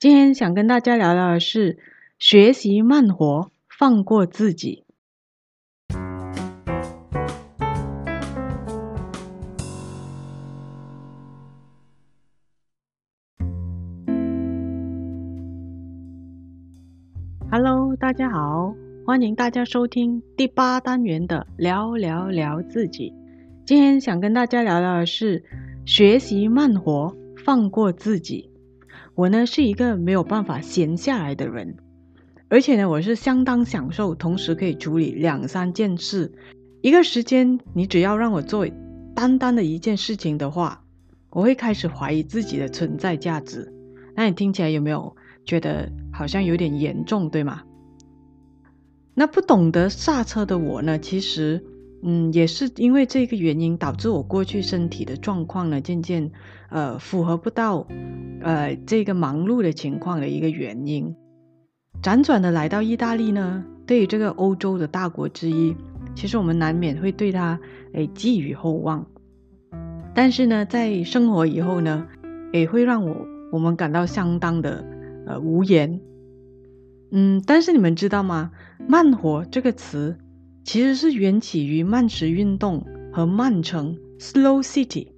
今天想跟大家聊聊的是学习慢活，放过自己。Hello，大家好，欢迎大家收听第八单元的聊聊聊自己。今天想跟大家聊聊的是学习慢活，放过自己。我呢是一个没有办法闲下来的人，而且呢我是相当享受同时可以处理两三件事。一个时间，你只要让我做单单的一件事情的话，我会开始怀疑自己的存在价值。那你听起来有没有觉得好像有点严重，对吗？那不懂得刹车的我呢，其实。嗯，也是因为这个原因，导致我过去身体的状况呢，渐渐呃符合不到呃这个忙碌的情况的一个原因。辗转的来到意大利呢，对于这个欧洲的大国之一，其实我们难免会对它诶寄予厚望。但是呢，在生活以后呢，也会让我我们感到相当的呃无言。嗯，但是你们知道吗？慢活这个词。其实是缘起于慢食运动和慢城 （slow city）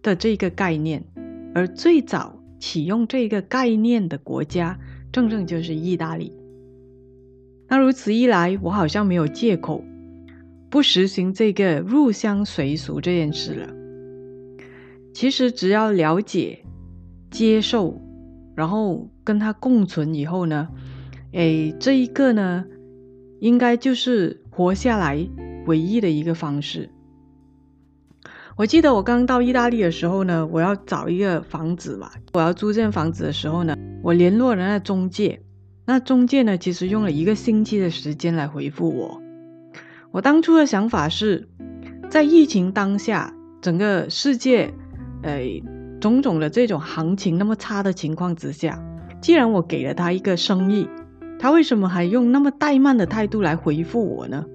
的这个概念，而最早启用这个概念的国家，正正就是意大利。那如此一来，我好像没有借口不实行这个入乡随俗这件事了。其实只要了解、接受，然后跟它共存以后呢，诶，这一个呢，应该就是。活下来唯一的一个方式。我记得我刚到意大利的时候呢，我要找一个房子嘛，我要租这间房子的时候呢，我联络了那中介。那中介呢，其实用了一个星期的时间来回复我。我当初的想法是，在疫情当下，整个世界，呃，种种的这种行情那么差的情况之下，既然我给了他一个生意。他为什么还用那么怠慢的态度来回复我呢？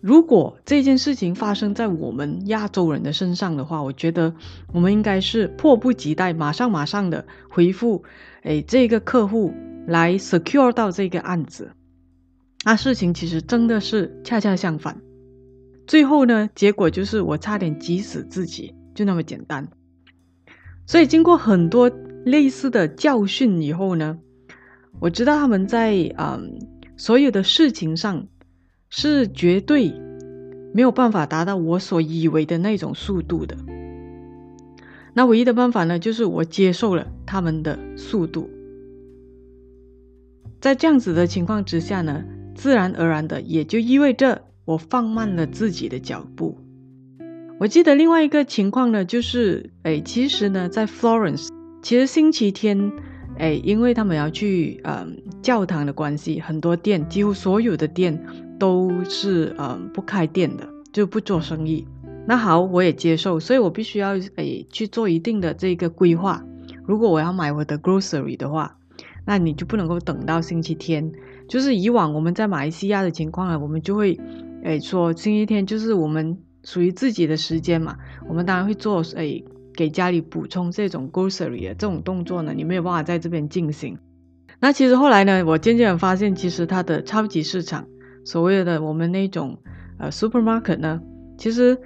如果这件事情发生在我们亚洲人的身上的话，我觉得我们应该是迫不及待，马上马上的回复，哎，这个客户来 secure 到这个案子。那事情其实真的是恰恰相反，最后呢，结果就是我差点急死自己，就那么简单。所以经过很多类似的教训以后呢，我知道他们在嗯所有的事情上是绝对没有办法达到我所以为的那种速度的。那唯一的办法呢，就是我接受了他们的速度。在这样子的情况之下呢，自然而然的也就意味着我放慢了自己的脚步。我记得另外一个情况呢，就是诶，其实呢，在 Florence，其实星期天。哎，因为他们要去嗯教堂的关系，很多店几乎所有的店都是嗯不开店的，就不做生意。那好，我也接受，所以我必须要哎去做一定的这个规划。如果我要买我的 grocery 的话，那你就不能够等到星期天。就是以往我们在马来西亚的情况呢，我们就会哎说星期天就是我们属于自己的时间嘛，我们当然会做哎。给家里补充这种 grocery 的这种动作呢，你没有办法在这边进行。那其实后来呢，我渐渐发现，其实它的超级市场，所谓的我们那种呃 supermarket 呢，其实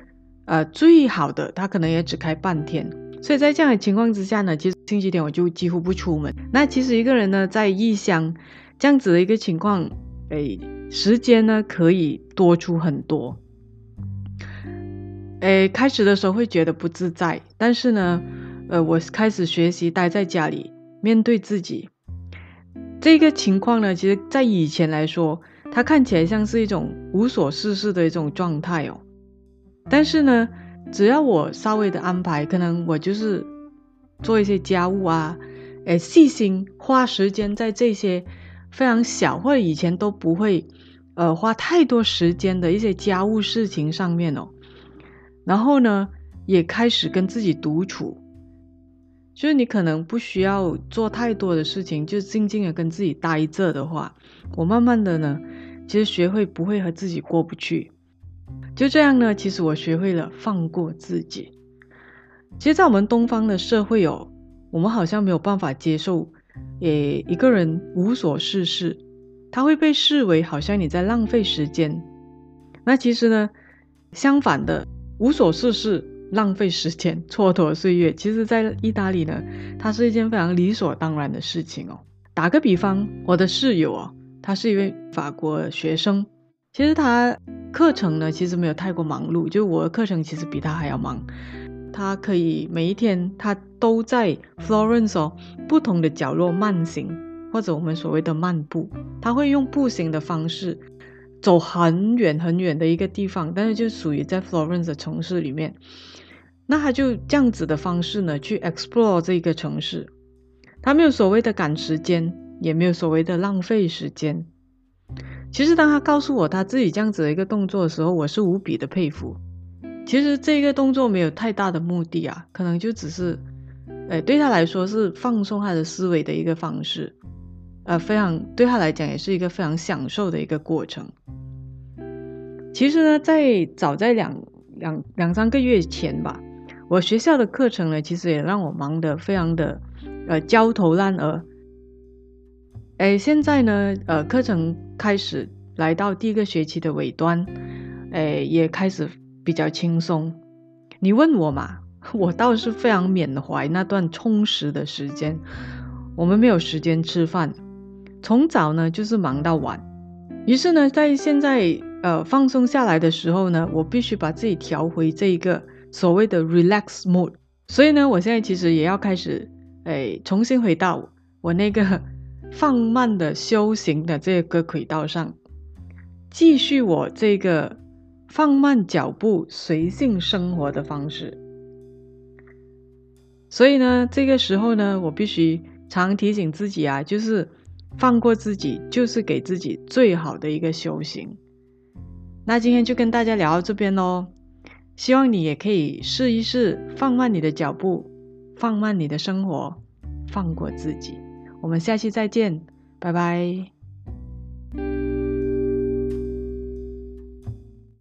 呃最好的它可能也只开半天。所以在这样的情况之下呢，其实星期天我就几乎不出门。那其实一个人呢，在异乡这样子的一个情况，诶，时间呢可以多出很多。诶，开始的时候会觉得不自在，但是呢，呃，我开始学习待在家里，面对自己。这个情况呢，其实在以前来说，它看起来像是一种无所事事的一种状态哦。但是呢，只要我稍微的安排，可能我就是做一些家务啊，诶，细心花时间在这些非常小或者以前都不会，呃，花太多时间的一些家务事情上面哦。然后呢，也开始跟自己独处，就是你可能不需要做太多的事情，就静静的跟自己待着的话，我慢慢的呢，其实学会不会和自己过不去，就这样呢，其实我学会了放过自己。其实，在我们东方的社会哦，我们好像没有办法接受，诶，一个人无所事事，他会被视为好像你在浪费时间。那其实呢，相反的，无所事事、浪费时间、蹉跎岁月，其实在意大利呢，它是一件非常理所当然的事情哦。打个比方，我的室友哦，他是一位法国学生，其实他课程呢，其实没有太过忙碌，就我的课程其实比他还要忙。他可以每一天他都在 Florence 哦，不同的角落慢行，或者我们所谓的漫步，他会用步行的方式走很远很远的一个地方，但是就属于在 Florence 的城市里面，那他就这样子的方式呢，去 explore 这个城市。他没有所谓的赶时间，也没有所谓的浪费时间。其实，当他告诉我他自己这样子的一个动作的时候，我是无比的佩服。其实这个动作没有太大的目的啊，可能就只是，诶，对他来说是放松他的思维的一个方式，呃，非常对他来讲也是一个非常享受的一个过程。其实呢，在早在两两两三个月前吧，我学校的课程呢，其实也让我忙得非常的。呃，焦头烂额。哎，现在呢，呃，课程开始来到第一个学期的尾端，哎，也开始比较轻松。你问我嘛，我倒是非常缅怀那段充实的时间。我们没有时间吃饭，从早呢就是忙到晚。于是呢，在现在呃放松下来的时候呢，我必须把自己调回这一个所谓的 relax mode。所以呢，我现在其实也要开始。哎，重新回到我那个放慢的修行的这个轨道上，继续我这个放慢脚步、随性生活的方式。所以呢，这个时候呢，我必须常提醒自己啊，就是放过自己，就是给自己最好的一个修行。那今天就跟大家聊到这边喽，希望你也可以试一试放慢你的脚步。放慢你的生活，放过自己。我们下期再见，拜拜。